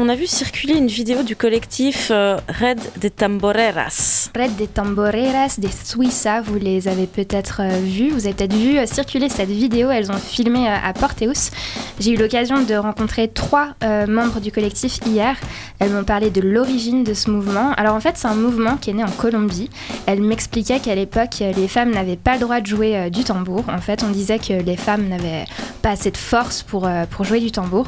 on a vu circuler une vidéo du collectif euh, Red de Tamboreras. Red de Tamboreras des Suiza, vous les avez peut-être euh, vus, vous avez peut-être vu euh, circuler cette vidéo, elles ont filmé à Porteus. J'ai eu l'occasion de rencontrer trois membres du collectif hier. Elles m'ont parlé de l'origine de ce mouvement. Alors en fait, c'est un mouvement qui est né en Colombie. Elles m'expliquaient qu'à l'époque, les femmes n'avaient pas le droit de jouer du tambour. En fait, on disait que les femmes n'avaient pas assez de force pour, pour jouer du tambour.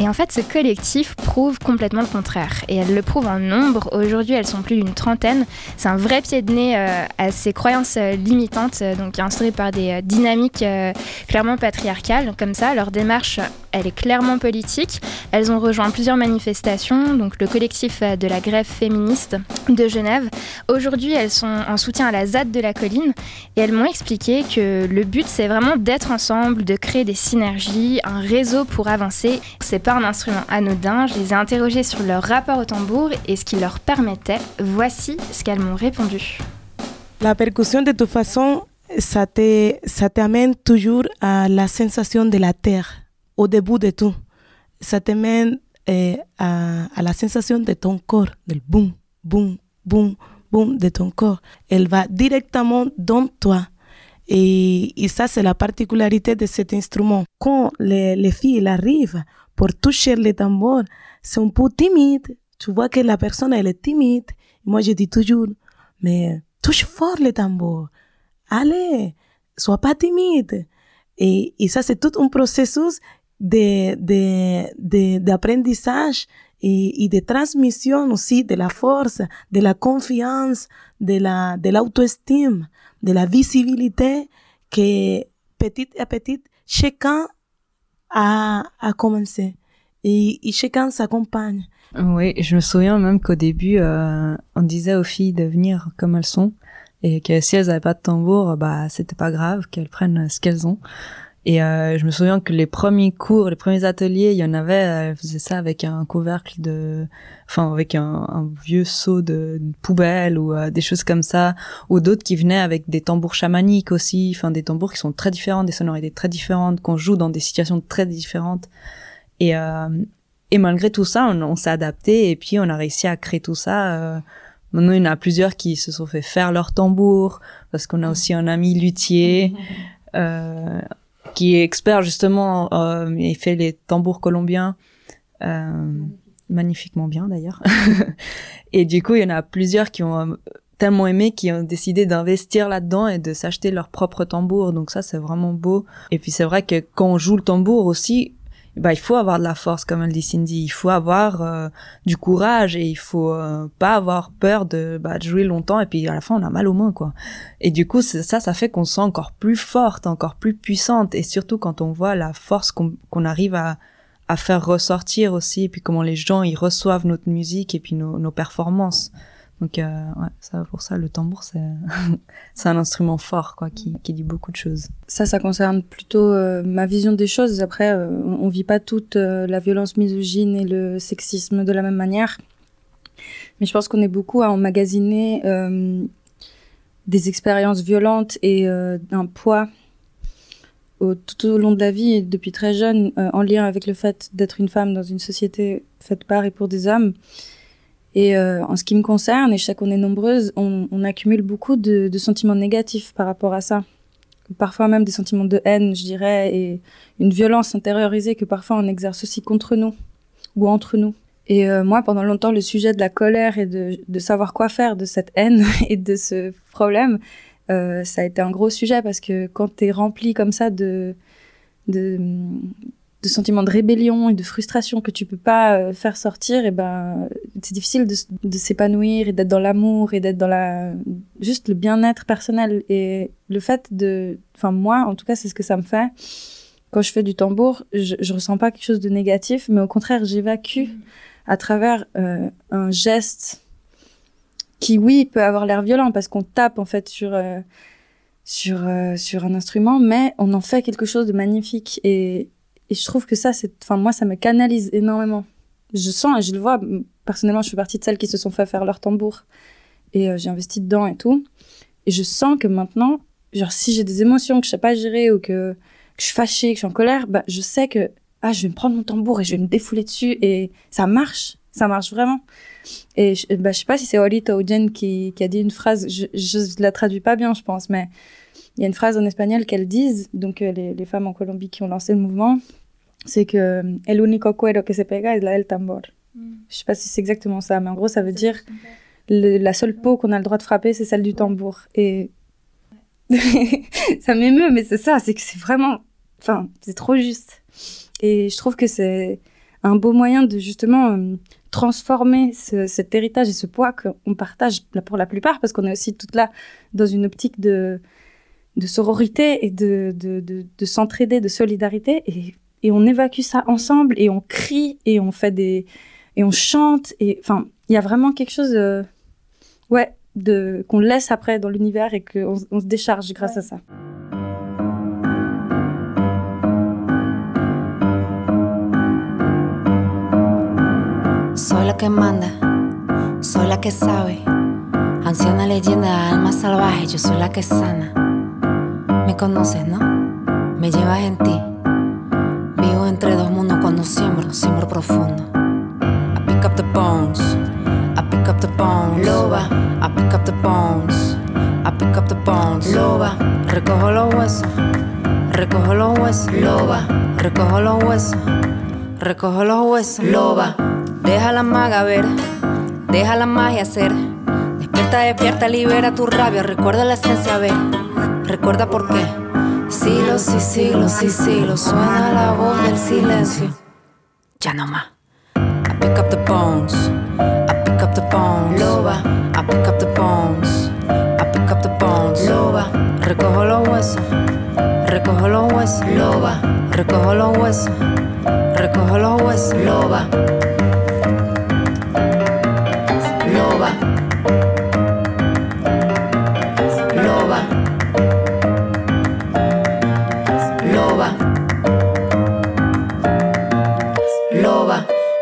Et en fait, ce collectif prouve complètement le contraire. Et elles le prouvent en nombre. Aujourd'hui, elles sont plus d'une trentaine. C'est un vrai pied de nez euh, à ces croyances euh, limitantes, euh, donc instaurées par des dynamiques clairement patriarcales. Comme ça, leur démarche, elle est clairement politique. Elles ont rejoint plusieurs manifestations, donc le collectif de la grève féministe de Genève. Aujourd'hui, elles sont en soutien à la ZAD de la colline. Et elles m'ont expliqué que le but, c'est vraiment d'être ensemble, de créer des synergies, un réseau pour avancer. C'est pas un instrument anodin. Je les ai interrogées sur leur rapport au tambour et ce qui leur permettait. Voici ce qu'elles m'ont répondu. La percussion, de toute façon, ça t'amène toujours à la sensation de la terre, au début de tout. Ça t'amène eh, à, à, la sensation de ton corps, del boum, boum, boum, boum de ton corps. Elle va directement dans toi. Et, ça, c'est la particularité de cet instrument. Quand les, les filles arrivent, pour toucher le tambour, c'est un peu timide. Tu vois que la personne, elle est timide. Moi, je dis toujours, mais touche fort le tambour. Allez, sois pas timide. Et, ça, c'est tout un processus de, de, d'apprentissage et, de transmission aussi de la force, de la confiance, de la, de l'auto-estime, de la visibilité que petit à petit, chacun à, à commencer. Et, et chacun s'accompagne. Oui, je me souviens même qu'au début, euh, on disait aux filles de venir comme elles sont et que si elles avaient pas de tambour, bah c'était pas grave, qu'elles prennent ce qu'elles ont. Et euh, je me souviens que les premiers cours, les premiers ateliers, il y en avait, elles faisaient ça avec un couvercle de, enfin avec un, un vieux seau de, poubelle ou euh, des choses comme ça, ou d'autres qui venaient avec des tambours chamaniques aussi, enfin des tambours qui sont très différents, des sonorités très différentes, qu'on joue dans des situations très différentes. Et euh, et malgré tout ça, on, on s'est adapté et puis on a réussi à créer tout ça. Euh, maintenant, il y en a plusieurs qui se sont fait faire leur tambour parce qu'on a aussi un ami luthier. Euh, qui est expert justement, euh, fait les tambours colombiens euh, magnifiquement bien d'ailleurs. et du coup, il y en a plusieurs qui ont euh, tellement aimé qui ont décidé d'investir là-dedans et de s'acheter leur propre tambour. Donc ça, c'est vraiment beau. Et puis c'est vrai que quand on joue le tambour aussi, bah il faut avoir de la force comme elle dit Cindy. Il faut avoir euh, du courage et il faut euh, pas avoir peur de, bah, de jouer longtemps et puis à la fin on a mal aux mains quoi. Et du coup ça ça fait qu'on se sent encore plus forte encore plus puissante. Et surtout quand on voit la force qu'on arrive à à faire ressortir aussi et puis comment les gens ils reçoivent notre musique et puis nos, nos performances donc euh, ouais, ça pour ça le tambour c'est c'est un instrument fort quoi qui qui dit beaucoup de choses. Ça ça concerne plutôt euh, ma vision des choses. Après euh, on, vit pas toute la violence misogyne et le sexisme de la même manière. Mais je pense qu'on est beaucoup à emmagasiner des expériences violentes et un poids tout au long de la vie depuis très jeune en lien avec le fait d'être une femme dans une société faite par et pour des hommes. Et euh, en ce qui me concerne, et je sais qu'on est nombreuses, on, accumule beaucoup de, sentiments négatifs par rapport à ça. Parfois même des sentiments de haine, je dirais, et une violence intériorisée que parfois on exerce aussi contre nous ou entre nous. Et euh, moi, pendant longtemps, le sujet de la colère et de, de, savoir quoi faire de cette haine et de ce problème, euh, ça a été un gros sujet parce que quand tu es rempli comme ça de, de, de sentiments de rébellion et de frustration que tu peux pas euh, faire sortir, et ben c'est difficile de, de s'épanouir et d'être dans l'amour et d'être dans la juste le bien-être personnel. Et le fait de, enfin moi en tout cas c'est ce que ça me fait. Quand je fais du tambour, je, je ressens pas quelque chose de négatif, mais au contraire j'évacue à travers euh, un geste qui oui peut avoir l'air violent parce qu'on tape en fait sur euh, sur euh, sur un instrument, mais on en fait quelque chose de magnifique. Et et je trouve que ça, c'est, enfin, moi, ça me canalise énormément. Je sens et je le vois. Personnellement, je fais partie de celles qui se sont fait faire leur tambour. Et euh, j'ai investi dedans et tout. Et je sens que maintenant, genre, si j'ai des émotions que je sais pas gérer ou que, je suis fâchée, que je suis en colère, bah, je sais que ah, je vais me prendre mon tambour et je vais me défouler dessus. Et ça marche, ça marche vraiment. Et je, bah, je sais pas si c'est Olita ou Jen qui, qui a dit une phrase, je, je la traduis pas bien, je pense, mais il y a une phrase en espagnol qu'elles disent, donc euh, les, femmes en Colombie qui ont lancé le mouvement, c'est que el único cuero que se pega es la del tambor. Mm. Je sais pas si c'est exactement ça, mais en gros, ça veut dire le, la seule peau qu'on a le droit de frapper, c'est celle du tambour. Et ça m'émeut, mais c'est ça, c'est que c'est vraiment, enfin, c'est trop juste. Et je trouve que c'est un beau moyen de justement euh, transformer ce, cet héritage et ce poids qu'on partage pour la plupart, parce qu'on est aussi toute là dans une optique de, de sororité et de, de, de, de s'entraider, de solidarité. Et, et on évacue ça ensemble et on crie et on fait des. et on chante. Et enfin, il y a vraiment quelque chose. De, ouais, de, qu'on laisse après dans l'univers et qu'on on se décharge grâce à ça. Soy la que manda, soy la que sabe. Anciana leyenda de alma salvaje, yo soy la que sana. Me conoces, ¿no? Me llevas en ti. Entre dos mundos cuando siembro, siembro profundo. I pick up the bones, I pick up the bones. Loba, I pick up the bones, I pick up the bones. Loba, recojo los huesos, recojo los huesos. Loba, recojo los huesos, recojo los huesos. Loba, deja la maga ver, deja la magia ser. Despierta, despierta, libera tu rabia, recuerda la esencia, ver. Recuerda por qué. Siglos y siglos y siglos suena la voz del silencio. Ya no más. I pick up the bones. I pick up the bones. Loba. I pick up the bones. I pick up the bones. Loba. Recojo los huesos. Recojo los huesos. Loba. Recojo los huesos. Recojo los huesos. Loba.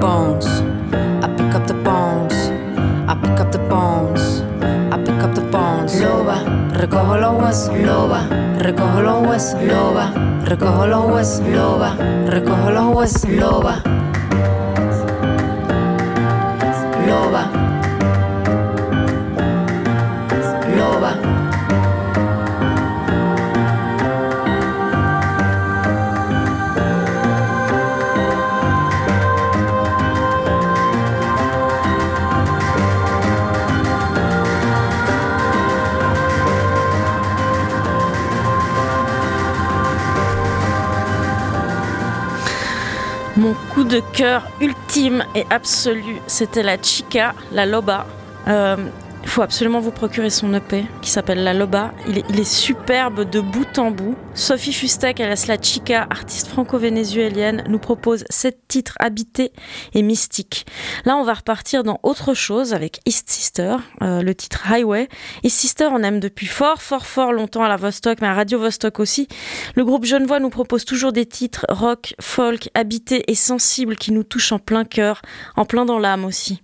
Bones. I pick up the bones. I pick up the bones. I pick up the bones. Loba, recojo los huesos. Loba, recojo los huesos. Loba, recojo los huesos. Loba, recojo los huesos. Loba. Loba. Loba. De cœur ultime et absolu, c'était la Chica, la Loba. Euh, il faut absolument vous procurer son EP qui s'appelle La Loba. Il est, il est superbe de bout en bout. Sophie Fustek, alias La Chica, artiste franco-vénézuélienne, nous propose sept titres habités et mystiques. Là, on va repartir dans autre chose avec East Sister, euh, le titre Highway. East Sister, on aime depuis fort, fort, fort longtemps à la Vostok, mais à Radio Vostok aussi. Le groupe Genevois nous propose toujours des titres rock, folk, habités et sensibles qui nous touchent en plein cœur, en plein dans l'âme aussi.